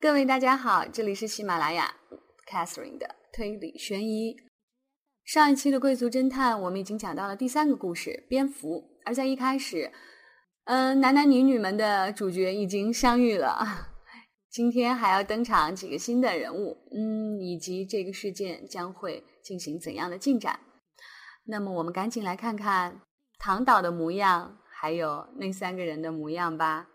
各位大家好，这里是喜马拉雅 Catherine 的推理悬疑。上一期的贵族侦探，我们已经讲到了第三个故事——蝙蝠。而在一开始，嗯，男男女女们的主角已经相遇了。今天还要登场几个新的人物，嗯，以及这个事件将会进行怎样的进展。那么，我们赶紧来看看唐岛的模样，还有那三个人的模样吧。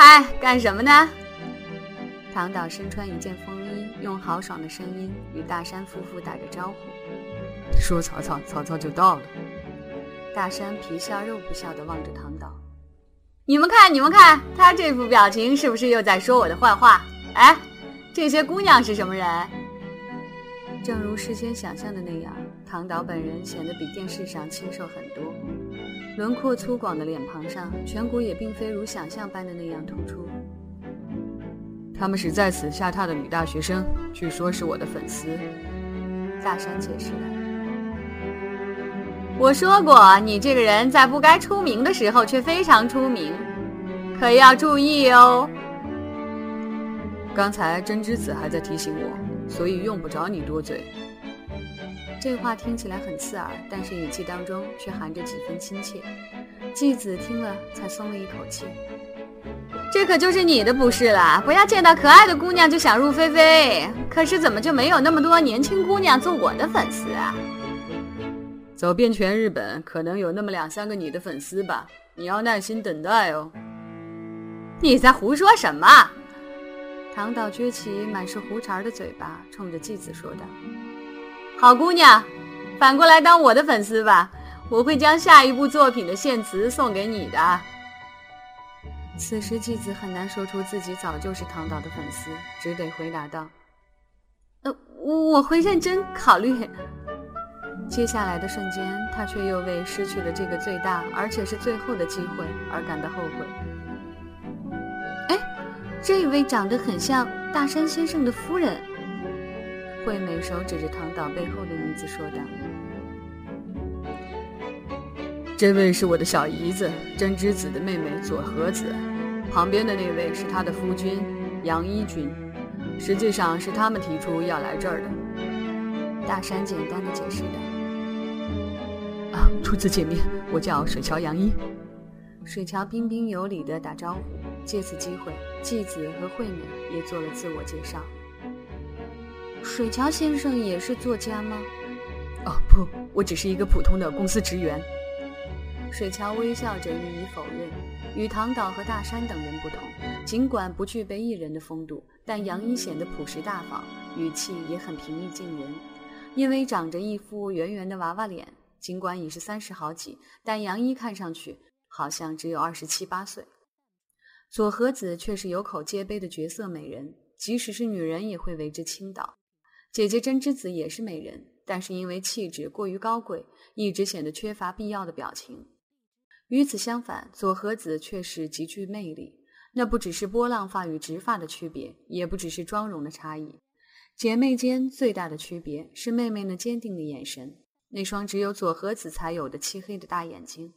嗨，干什么呢？唐导身穿一件风衣，用豪爽的声音与大山夫妇打着招呼。说曹操，曹操就到了。大山皮笑肉不笑地望着唐导。你们看，你们看，他这副表情是不是又在说我的坏话？哎，这些姑娘是什么人？正如事先想象的那样，唐导本人显得比电视上清瘦很多。轮廓粗犷的脸庞上，颧骨也并非如想象般的那样突出。他们是在此下榻的女大学生，据说是我的粉丝。大山解释道：“我说过，你这个人在不该出名的时候却非常出名，可要注意哦。”刚才真之子还在提醒我，所以用不着你多嘴。这话听起来很刺耳，但是语气当中却含着几分亲切。继子听了才松了一口气。这可就是你的不是了，不要见到可爱的姑娘就想入非非。可是怎么就没有那么多年轻姑娘做我的粉丝啊？走遍全日本，可能有那么两三个你的粉丝吧。你要耐心等待哦。你在胡说什么？唐岛撅起满是胡茬的嘴巴，冲着继子说道。好姑娘，反过来当我的粉丝吧，我会将下一部作品的献词送给你的。此时继子很难说出自己早就是唐导的粉丝，只得回答道：“呃，我会认真考虑。”接下来的瞬间，他却又为失去了这个最大而且是最后的机会而感到后悔。哎，这位长得很像大山先生的夫人。惠美手指着唐岛背后的女子说道：“这位是我的小姨子真之子的妹妹佐和子，旁边的那位是她的夫君杨一君，实际上是他们提出要来这儿的。”大山简单的解释道：“啊，初次见面，我叫水桥杨一。”水桥彬彬有礼的打招呼，借此机会，继子和惠美也做了自我介绍。水桥先生也是作家吗？哦不，我只是一个普通的公司职员。水桥微笑着予以否认。与唐岛和大山等人不同，尽管不具备艺人的风度，但杨一显得朴实大方，语气也很平易近人。因为长着一副圆圆的娃娃脸，尽管已是三十好几，但杨一看上去好像只有二十七八岁。佐和子却是有口皆碑的绝色美人，即使是女人也会为之倾倒。姐姐真之子也是美人，但是因为气质过于高贵，一直显得缺乏必要的表情。与此相反，佐和子却是极具魅力。那不只是波浪发与直发的区别，也不只是妆容的差异。姐妹间最大的区别是妹妹那坚定的眼神，那双只有佐和子才有的漆黑的大眼睛，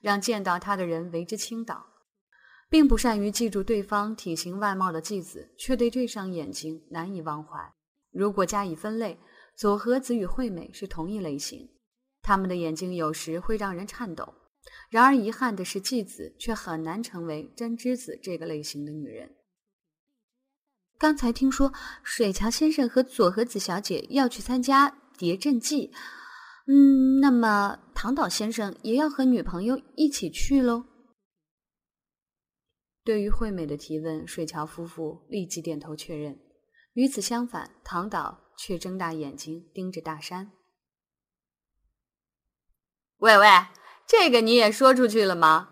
让见到她的人为之倾倒。并不善于记住对方体型外貌的继子，却对这双眼睛难以忘怀。如果加以分类，佐和子与惠美是同一类型，他们的眼睛有时会让人颤抖。然而遗憾的是，继子却很难成为真之子这个类型的女人。刚才听说水桥先生和佐和子小姐要去参加谍阵记，嗯，那么唐岛先生也要和女朋友一起去喽？对于惠美的提问，水桥夫妇立即点头确认。与此相反，唐导却睁大眼睛盯着大山。喂喂，这个你也说出去了吗？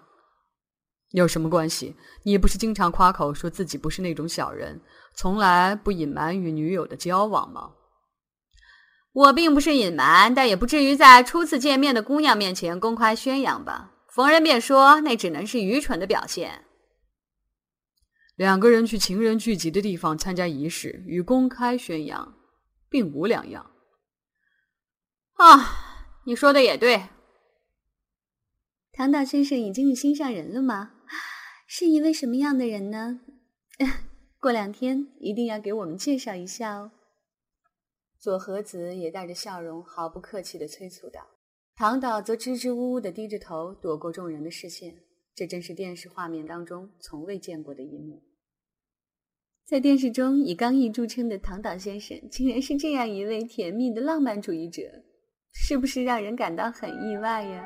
有什么关系？你不是经常夸口说自己不是那种小人，从来不隐瞒与女友的交往吗？我并不是隐瞒，但也不至于在初次见面的姑娘面前公开宣扬吧？逢人便说，那只能是愚蠢的表现。两个人去情人聚集的地方参加仪式，与公开宣扬，并无两样。啊，你说的也对。唐岛先生已经有心上人了吗？是一位什么样的人呢？过两天一定要给我们介绍一下哦。左和子也带着笑容，毫不客气地催促道。唐导则支支吾吾地低着头，躲过众人的视线。这真是电视画面当中从未见过的一幕。在电视中以刚毅著称的唐岛先生，竟然是这样一位甜蜜的浪漫主义者，是不是让人感到很意外呀？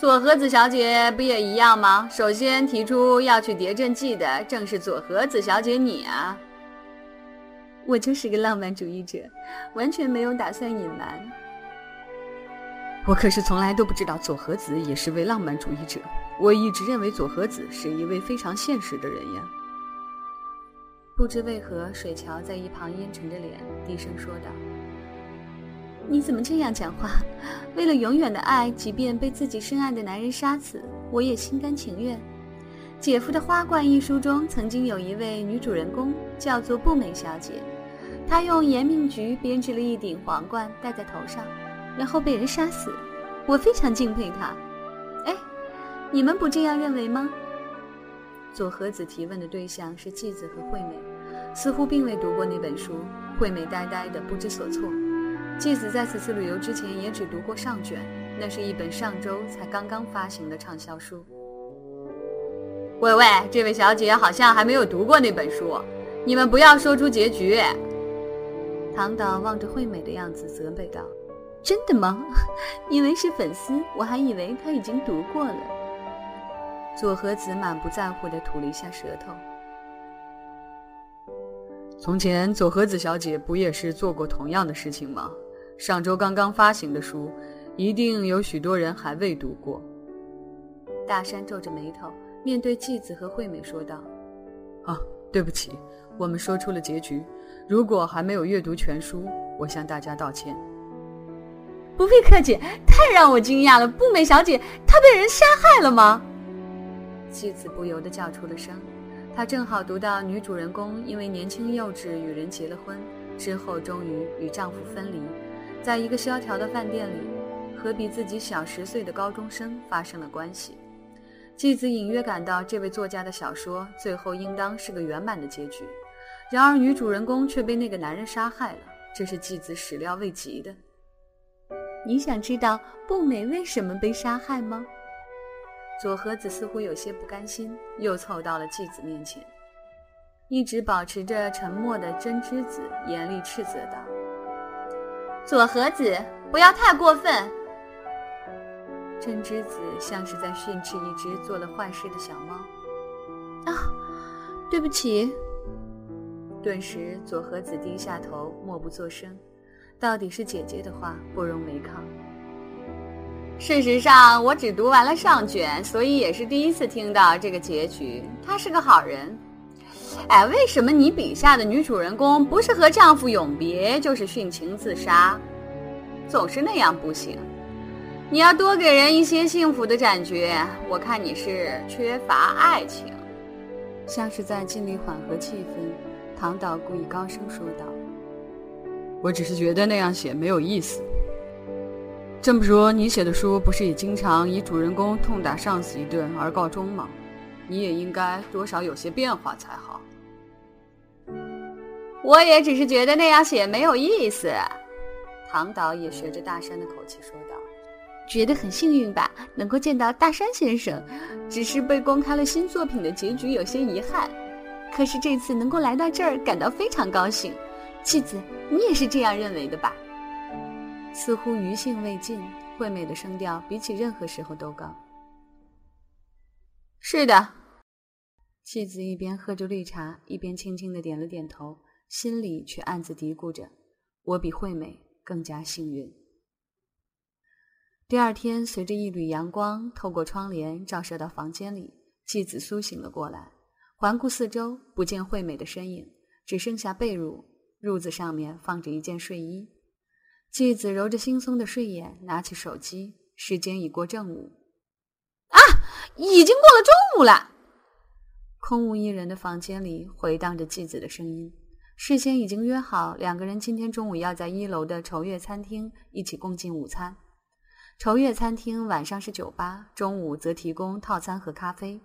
左和子小姐不也一样吗？首先提出要去谍镇记的，正是左和子小姐你啊！我就是个浪漫主义者，完全没有打算隐瞒。我可是从来都不知道佐和子也是位浪漫主义者。我一直认为佐和子是一位非常现实的人呀。不知为何，水桥在一旁阴沉着脸，低声说道：“你怎么这样讲话？为了永远的爱，即便被自己深爱的男人杀死，我也心甘情愿。”姐夫的《花冠》一书中，曾经有一位女主人公，叫做步美小姐，她用延命菊编织了一顶皇冠戴在头上。然后被人杀死，我非常敬佩他。哎，你们不这样认为吗？左和子提问的对象是纪子和惠美，似乎并未读过那本书。惠美呆呆的不知所措。纪子在此次旅游之前也只读过上卷，那是一本上周才刚刚发行的畅销书。喂喂，这位小姐好像还没有读过那本书，你们不要说出结局。唐导望着惠美的样子责备道。真的吗？以为是粉丝，我还以为他已经读过了。左和子满不在乎地吐了一下舌头。从前，左和子小姐不也是做过同样的事情吗？上周刚刚发行的书，一定有许多人还未读过。大山皱着眉头，面对纪子和惠美说道：“啊，对不起，我们说出了结局。如果还没有阅读全书，我向大家道歉。”不必客气，太让我惊讶了！步美小姐，她被人杀害了吗？妻子不由得叫出了声。她正好读到女主人公因为年轻幼稚与人结了婚，之后终于与丈夫分离，在一个萧条的饭店里和比自己小十岁的高中生发生了关系。继子隐约感到这位作家的小说最后应当是个圆满的结局，然而女主人公却被那个男人杀害了，这是继子始料未及的。你想知道步美为什么被杀害吗？左和子似乎有些不甘心，又凑到了继子面前。一直保持着沉默的真之子严厉斥责道：“左和子，不要太过分。”真之子像是在训斥一只做了坏事的小猫。啊，对不起。顿时，左和子低下头，默不作声。到底是姐姐的话不容违抗。事实上，我只读完了上卷，所以也是第一次听到这个结局。他是个好人。哎，为什么你笔下的女主人公不是和丈夫永别，就是殉情自杀？总是那样不行。你要多给人一些幸福的感觉。我看你是缺乏爱情。像是在尽力缓和气氛，唐导故意高声说道。我只是觉得那样写没有意思。这么说，你写的书不是也经常以主人公痛打上司一顿而告终吗？你也应该多少有些变化才好。我也只是觉得那样写没有意思。唐导也学着大山的口气说道：“觉得很幸运吧，能够见到大山先生，只是被公开了新作品的结局有些遗憾。可是这次能够来到这儿，感到非常高兴。”妻子，你也是这样认为的吧？似乎余兴未尽，惠美的声调比起任何时候都高。是的，妻子一边喝着绿茶，一边轻轻的点了点头，心里却暗自嘀咕着：“我比惠美更加幸运。”第二天，随着一缕阳光透过窗帘照射到房间里，继子苏醒了过来，环顾四周，不见惠美的身影，只剩下被褥。褥子上面放着一件睡衣，继子揉着惺忪的睡眼，拿起手机，时间已过正午。啊，已经过了中午了。空无一人的房间里回荡着继子的声音。事先已经约好，两个人今天中午要在一楼的筹月餐厅一起共进午餐。筹月餐厅晚上是酒吧，中午则提供套餐和咖啡。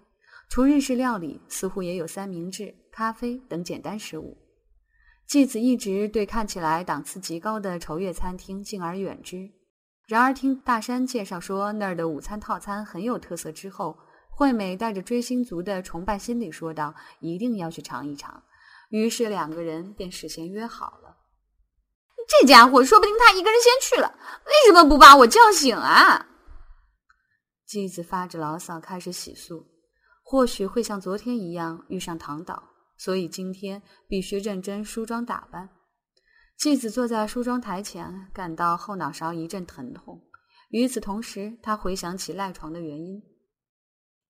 除日式料理，似乎也有三明治、咖啡等简单食物。纪子一直对看起来档次极高的愁月餐厅敬而远之。然而，听大山介绍说那儿的午餐套餐很有特色之后，惠美带着追星族的崇拜心理说道：“一定要去尝一尝。”于是两个人便事先约好了。这家伙说不定他一个人先去了，为什么不把我叫醒啊？纪子发着牢骚开始洗漱，或许会像昨天一样遇上唐岛，所以今天必须认真梳妆打扮。继子坐在梳妆台前，感到后脑勺一阵疼痛。与此同时，他回想起赖床的原因，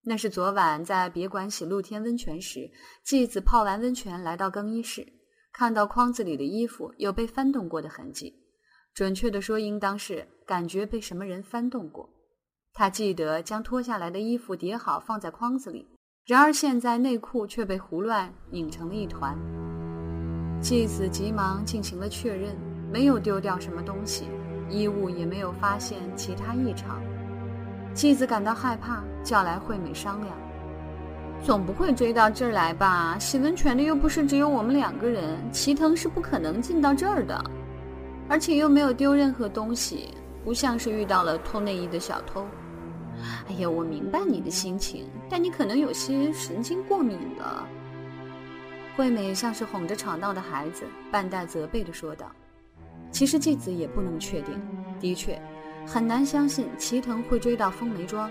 那是昨晚在别馆洗露天温泉时，继子泡完温泉来到更衣室，看到筐子里的衣服有被翻动过的痕迹。准确的说，应当是感觉被什么人翻动过。他记得将脱下来的衣服叠好放在筐子里，然而现在内裤却被胡乱拧成了一团。继子急忙进行了确认，没有丢掉什么东西，衣物也没有发现其他异常。继子感到害怕，叫来惠美商量：“总不会追到这儿来吧？洗温泉的又不是只有我们两个人，齐藤是不可能进到这儿的，而且又没有丢任何东西，不像是遇到了偷内衣的小偷。”哎呀，我明白你的心情，但你可能有些神经过敏了。惠美像是哄着吵闹的孩子，半带责备地说道：“其实继子也不能确定，的确很难相信齐藤会追到风梅庄。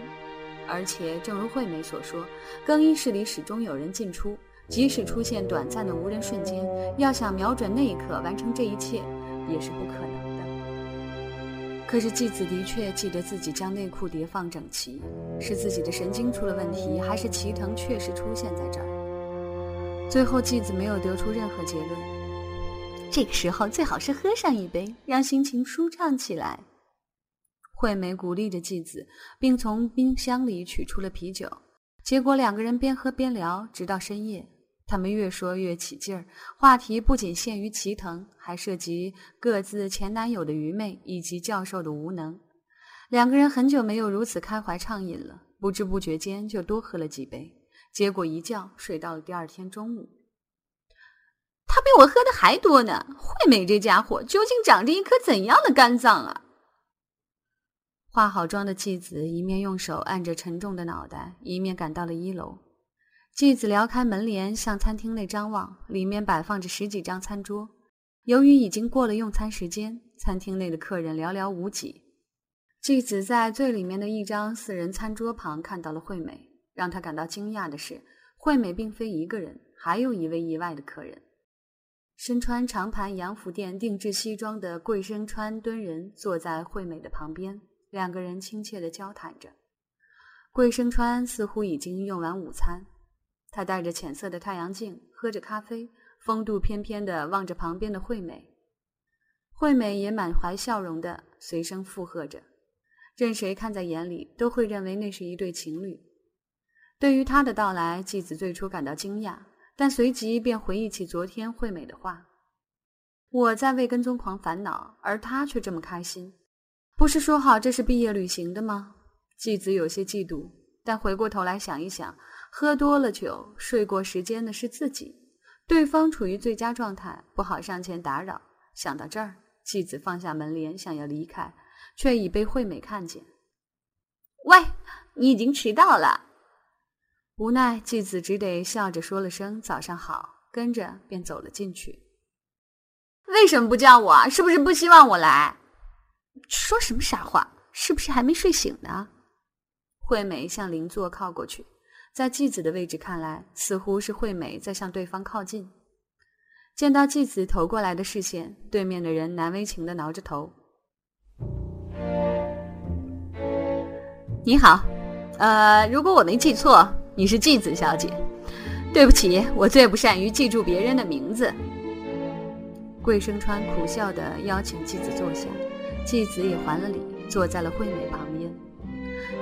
而且正如惠美所说，更衣室里始终有人进出，即使出现短暂的无人瞬间，要想瞄准那一刻完成这一切，也是不可能。可是继子的确记得自己将内裤叠放整齐，是自己的神经出了问题，还是齐藤确实出现在这儿？”最后，继子没有得出任何结论。这个时候最好是喝上一杯，让心情舒畅起来。惠美鼓励着继子，并从冰箱里取出了啤酒。结果两个人边喝边聊，直到深夜。他们越说越起劲儿，话题不仅限于齐藤，还涉及各自前男友的愚昧以及教授的无能。两个人很久没有如此开怀畅饮了，不知不觉间就多喝了几杯。结果一觉睡到了第二天中午。他比我喝的还多呢。惠美这家伙究竟长着一颗怎样的肝脏啊？化好妆的继子一面用手按着沉重的脑袋，一面赶到了一楼。继子撩开门帘向餐厅内张望，里面摆放着十几张餐桌。由于已经过了用餐时间，餐厅内的客人寥寥无几。继子在最里面的一张四人餐桌旁看到了惠美。让他感到惊讶的是，惠美并非一个人，还有一位意外的客人。身穿长盘洋服店定制西装的桂生川敦人坐在惠美的旁边，两个人亲切地交谈着。桂生川似乎已经用完午餐，他戴着浅色的太阳镜，喝着咖啡，风度翩翩地望着旁边的惠美。惠美也满怀笑容地随声附和着，任谁看在眼里都会认为那是一对情侣。对于他的到来，继子最初感到惊讶，但随即便回忆起昨天惠美的话：“我在为跟踪狂烦恼，而他却这么开心，不是说好这是毕业旅行的吗？”继子有些嫉妒，但回过头来想一想，喝多了酒、睡过时间的是自己，对方处于最佳状态，不好上前打扰。想到这儿，继子放下门帘，想要离开，却已被惠美看见。“喂，你已经迟到了。”无奈，继子只得笑着说了声“早上好”，跟着便走了进去。为什么不叫我？是不是不希望我来？说什么傻话？是不是还没睡醒呢？惠美向邻座靠过去，在继子的位置看来，似乎是惠美在向对方靠近。见到继子投过来的视线，对面的人难为情的挠着头：“你好，呃，如果我没记错。”你是纪子小姐，对不起，我最不善于记住别人的名字。桂生川苦笑的邀请纪子坐下，纪子也还了礼，坐在了惠美旁边。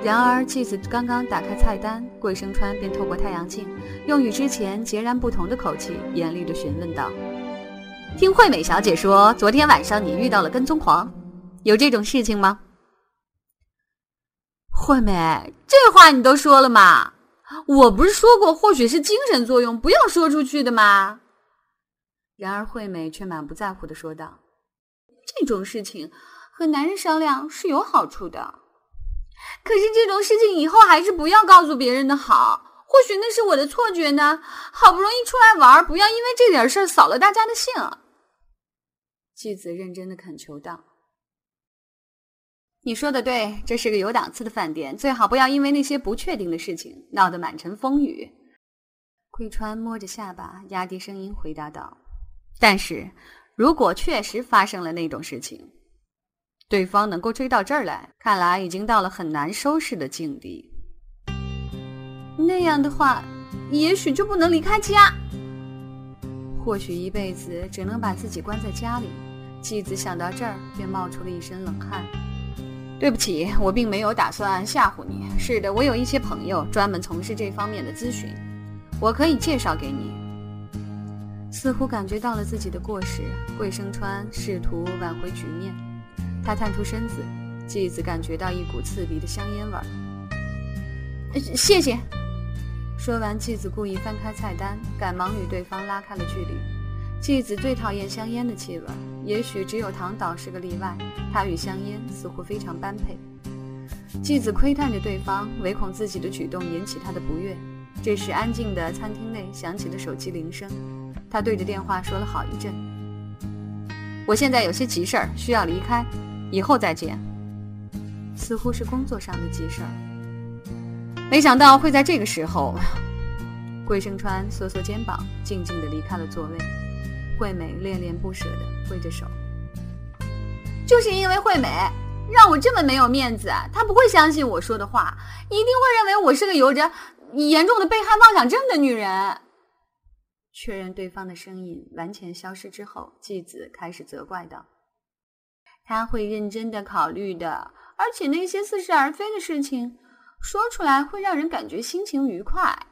然而，纪子刚刚打开菜单，桂生川便透过太阳镜，用与之前截然不同的口气，严厉地询问道：“听惠美小姐说，昨天晚上你遇到了跟踪狂，有这种事情吗？”惠美，这话你都说了吗？我不是说过，或许是精神作用，不要说出去的吗？然而惠美却满不在乎的说道：“这种事情和男人商量是有好处的，可是这种事情以后还是不要告诉别人的好。或许那是我的错觉呢。好不容易出来玩，不要因为这点事儿扫了大家的兴。”继子认真的恳求道：“你说的对，这是个有档次的饭店，最好不要因为那些不确定的事情闹得满城风雨。”桂川摸着下巴，压低声音回答道。但是，如果确实发生了那种事情，对方能够追到这儿来，看来已经到了很难收拾的境地。那样的话，也许就不能离开家，或许一辈子只能把自己关在家里。继子想到这儿，便冒出了一身冷汗。对不起，我并没有打算吓唬你。是的，我有一些朋友专门从事这方面的咨询，我可以介绍给你。似乎感觉到了自己的过失，桂生川试图挽回局面。他探出身子，继子感觉到一股刺鼻的香烟味儿。谢谢。说完，继子故意翻开菜单，赶忙与对方拉开了距离。继子最讨厌香烟的气味，也许只有唐岛是个例外。他与香烟似乎非常般配。继子窥探着对方，唯恐自己的举动引起他的不悦。这时，安静的餐厅内响起了手机铃声。他对着电话说了好一阵。我现在有些急事儿，需要离开，以后再见。似乎是工作上的急事儿。没想到会在这个时候。桂生川缩缩肩膀，静静的离开了座位。惠美恋恋不舍的挥着手。就是因为惠美让我这么没有面子，她不会相信我说的话，一定会认为我是个有着严重的被害妄想症的女人。确认对方的声音完全消失之后，继子开始责怪道：“他会认真的考虑的，而且那些似是而非的事情说出来会让人感觉心情愉快。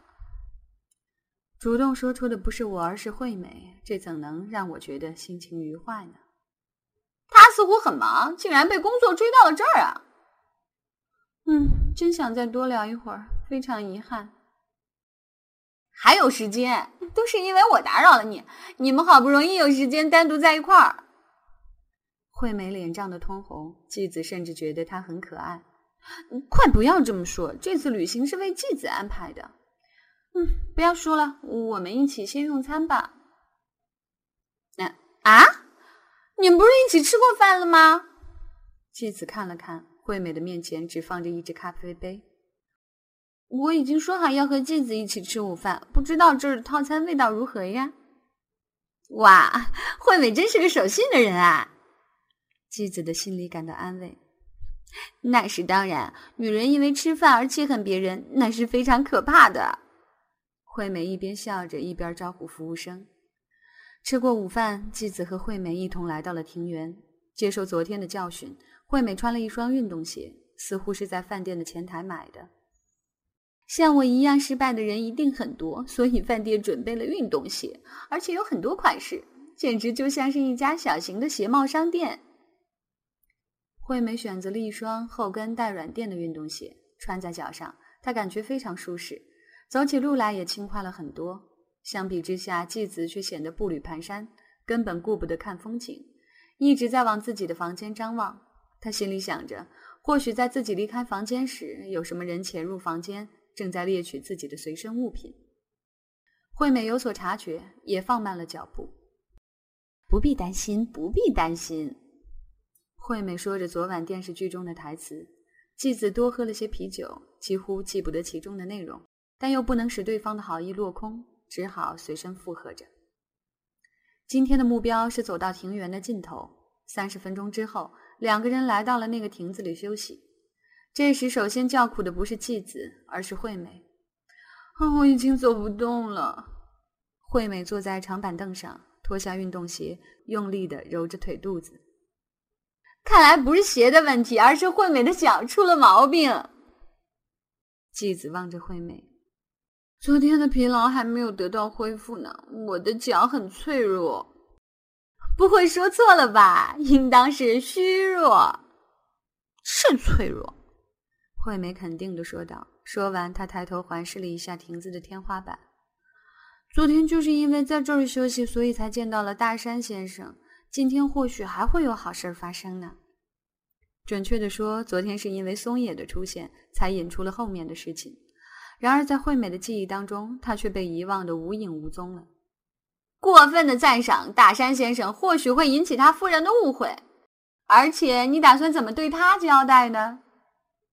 主动说出的不是我，而是惠美，这怎能让我觉得心情愉快呢？他似乎很忙，竟然被工作追到了这儿啊！嗯，真想再多聊一会儿，非常遗憾。”还有时间，都是因为我打扰了你。你们好不容易有时间单独在一块儿。惠美脸涨得通红，继子甚至觉得她很可爱。快不要这么说，这次旅行是为继子安排的。嗯，不要说了，我们一起先用餐吧。那啊，你们不是一起吃过饭了吗？继子看了看惠美的面前，只放着一只咖啡杯。我已经说好要和继子一起吃午饭，不知道这儿的套餐味道如何呀？哇，惠美真是个守信的人啊！继子的心里感到安慰。那是当然，女人因为吃饭而气恨别人，那是非常可怕的。惠美一边笑着，一边招呼服务生。吃过午饭，继子和惠美一同来到了庭园，接受昨天的教训。惠美穿了一双运动鞋，似乎是在饭店的前台买的。像我一样失败的人一定很多，所以饭店准备了运动鞋，而且有很多款式，简直就像是一家小型的鞋帽商店。惠美选择了一双后跟带软垫的运动鞋，穿在脚上，她感觉非常舒适，走起路来也轻快了很多。相比之下，继子却显得步履蹒跚，根本顾不得看风景，一直在往自己的房间张望。他心里想着，或许在自己离开房间时，有什么人潜入房间。正在猎取自己的随身物品，惠美有所察觉，也放慢了脚步。不必担心，不必担心。惠美说着昨晚电视剧中的台词。继子多喝了些啤酒，几乎记不得其中的内容，但又不能使对方的好意落空，只好随身附和着。今天的目标是走到庭园的尽头。三十分钟之后，两个人来到了那个亭子里休息。这时，首先叫苦的不是继子，而是惠美。啊我已经走不动了。惠美坐在长板凳上，脱下运动鞋，用力的揉着腿肚子。看来不是鞋的问题，而是惠美的脚出了毛病。继子望着惠美，昨天的疲劳还没有得到恢复呢，我的脚很脆弱。不会说错了吧？应当是虚弱，是脆弱。惠美肯定的说道。说完，她抬头环视了一下亭子的天花板。昨天就是因为在这儿休息，所以才见到了大山先生。今天或许还会有好事发生呢。准确的说，昨天是因为松野的出现，才引出了后面的事情。然而，在惠美的记忆当中，他却被遗忘的无影无踪了。过分的赞赏大山先生，或许会引起他夫人的误会。而且，你打算怎么对他交代呢？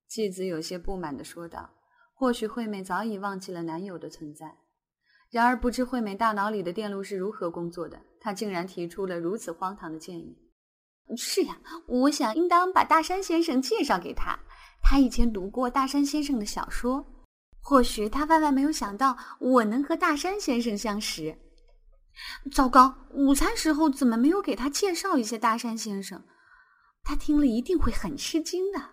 继子有些不满的说道。或许惠美早已忘记了男友的存在。然而，不知惠美大脑里的电路是如何工作的，她竟然提出了如此荒唐的建议。是呀，我想应当把大山先生介绍给他。他以前读过大山先生的小说，或许他万万没有想到我能和大山先生相识。糟糕，午餐时候怎么没有给他介绍一些大山先生？他听了一定会很吃惊的。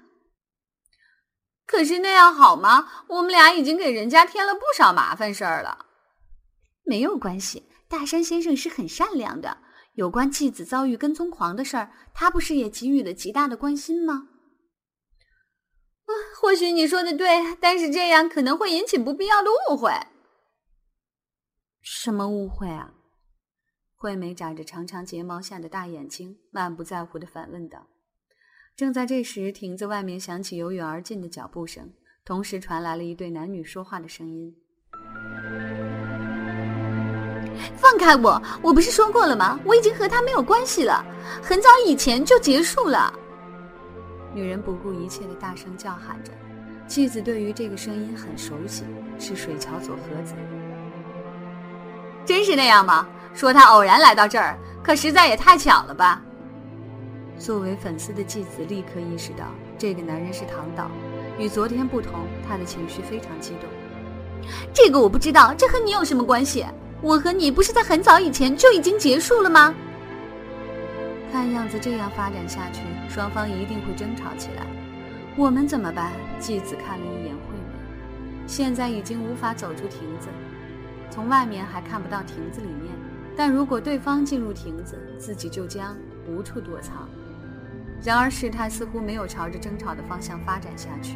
可是那样好吗？我们俩已经给人家添了不少麻烦事儿了。没有关系，大山先生是很善良的。有关继子遭遇跟踪狂的事儿，他不是也给予了极大的关心吗？啊，或许你说的对，但是这样可能会引起不必要的误会。什么误会啊？惠美眨着长长睫毛下的大眼睛，满不在乎的反问道。正在这时，亭子外面响起由远而近的脚步声，同时传来了一对男女说话的声音。放开我！我不是说过了吗？我已经和他没有关系了，很早以前就结束了。女人不顾一切的大声叫喊着，妻子对于这个声音很熟悉，是水桥佐和子。真是那样吗？说他偶然来到这儿，可实在也太巧了吧。作为粉丝的继子立刻意识到，这个男人是唐导，与昨天不同，他的情绪非常激动。这个我不知道，这和你有什么关系？我和你不是在很早以前就已经结束了吗？看样子这样发展下去，双方一定会争吵起来。我们怎么办？继子看了一眼惠美，现在已经无法走出亭子，从外面还看不到亭子里面。但如果对方进入亭子，自己就将无处躲藏。然而事态似乎没有朝着争吵的方向发展下去。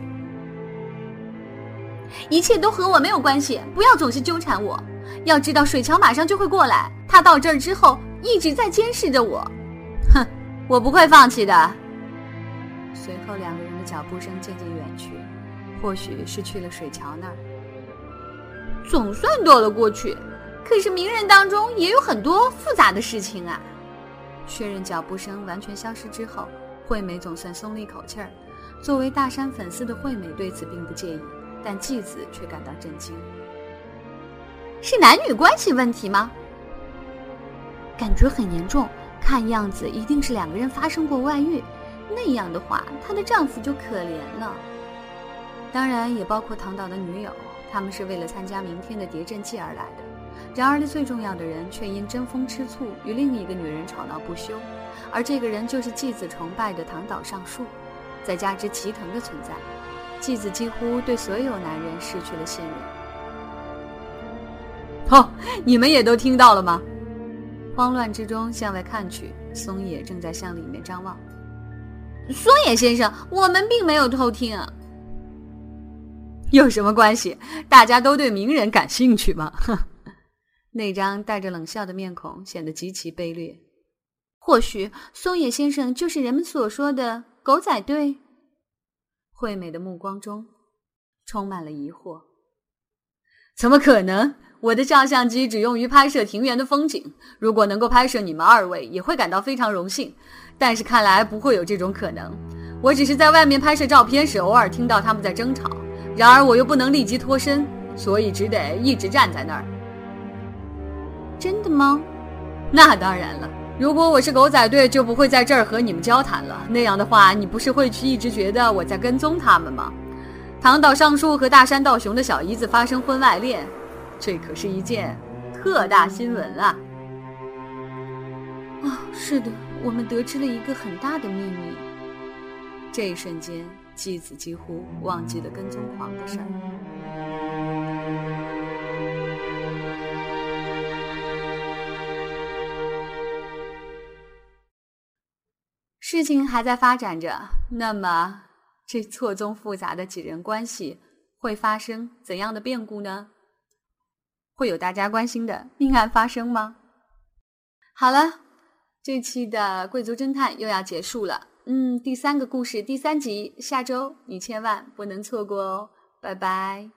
一切都和我没有关系，不要总是纠缠我。要知道，水桥马上就会过来。他到这儿之后一直在监视着我。哼，我不会放弃的。随后，两个人的脚步声渐渐远去，或许是去了水桥那儿。总算躲了过去，可是名人当中也有很多复杂的事情啊。确认脚步声完全消失之后，惠美总算松了一口气儿。作为大山粉丝的惠美对此并不介意，但继子却感到震惊。是男女关系问题吗？感觉很严重，看样子一定是两个人发生过外遇。那样的话，她的丈夫就可怜了。当然，也包括唐导的女友，他们是为了参加明天的谍阵记而来的。然而，最重要的人却因争风吃醋，与另一个女人吵闹不休。而这个人就是继子崇拜的唐岛上树，再加之齐藤的存在，继子几乎对所有男人失去了信任。哦，你们也都听到了吗？慌乱之中向外看去，松野正在向里面张望。松野先生，我们并没有偷听。有什么关系？大家都对名人感兴趣吗？那张带着冷笑的面孔显得极其卑劣。或许松野先生就是人们所说的狗仔队。惠美的目光中充满了疑惑。怎么可能？我的照相机只用于拍摄庭园的风景。如果能够拍摄你们二位，也会感到非常荣幸。但是看来不会有这种可能。我只是在外面拍摄照片时，偶尔听到他们在争吵。然而我又不能立即脱身，所以只得一直站在那儿。真的吗？那当然了。如果我是狗仔队，就不会在这儿和你们交谈了。那样的话，你不是会去一直觉得我在跟踪他们吗？唐岛尚书和大山道雄的小姨子发生婚外恋。这可是一件特大新闻啊！啊，是的，我们得知了一个很大的秘密。这一瞬间，继子几乎忘记了跟踪狂的事儿。事情还在发展着，那么这错综复杂的几人关系会发生怎样的变故呢？会有大家关心的命案发生吗？好了，这期的贵族侦探又要结束了。嗯，第三个故事第三集，下周你千万不能错过哦！拜拜。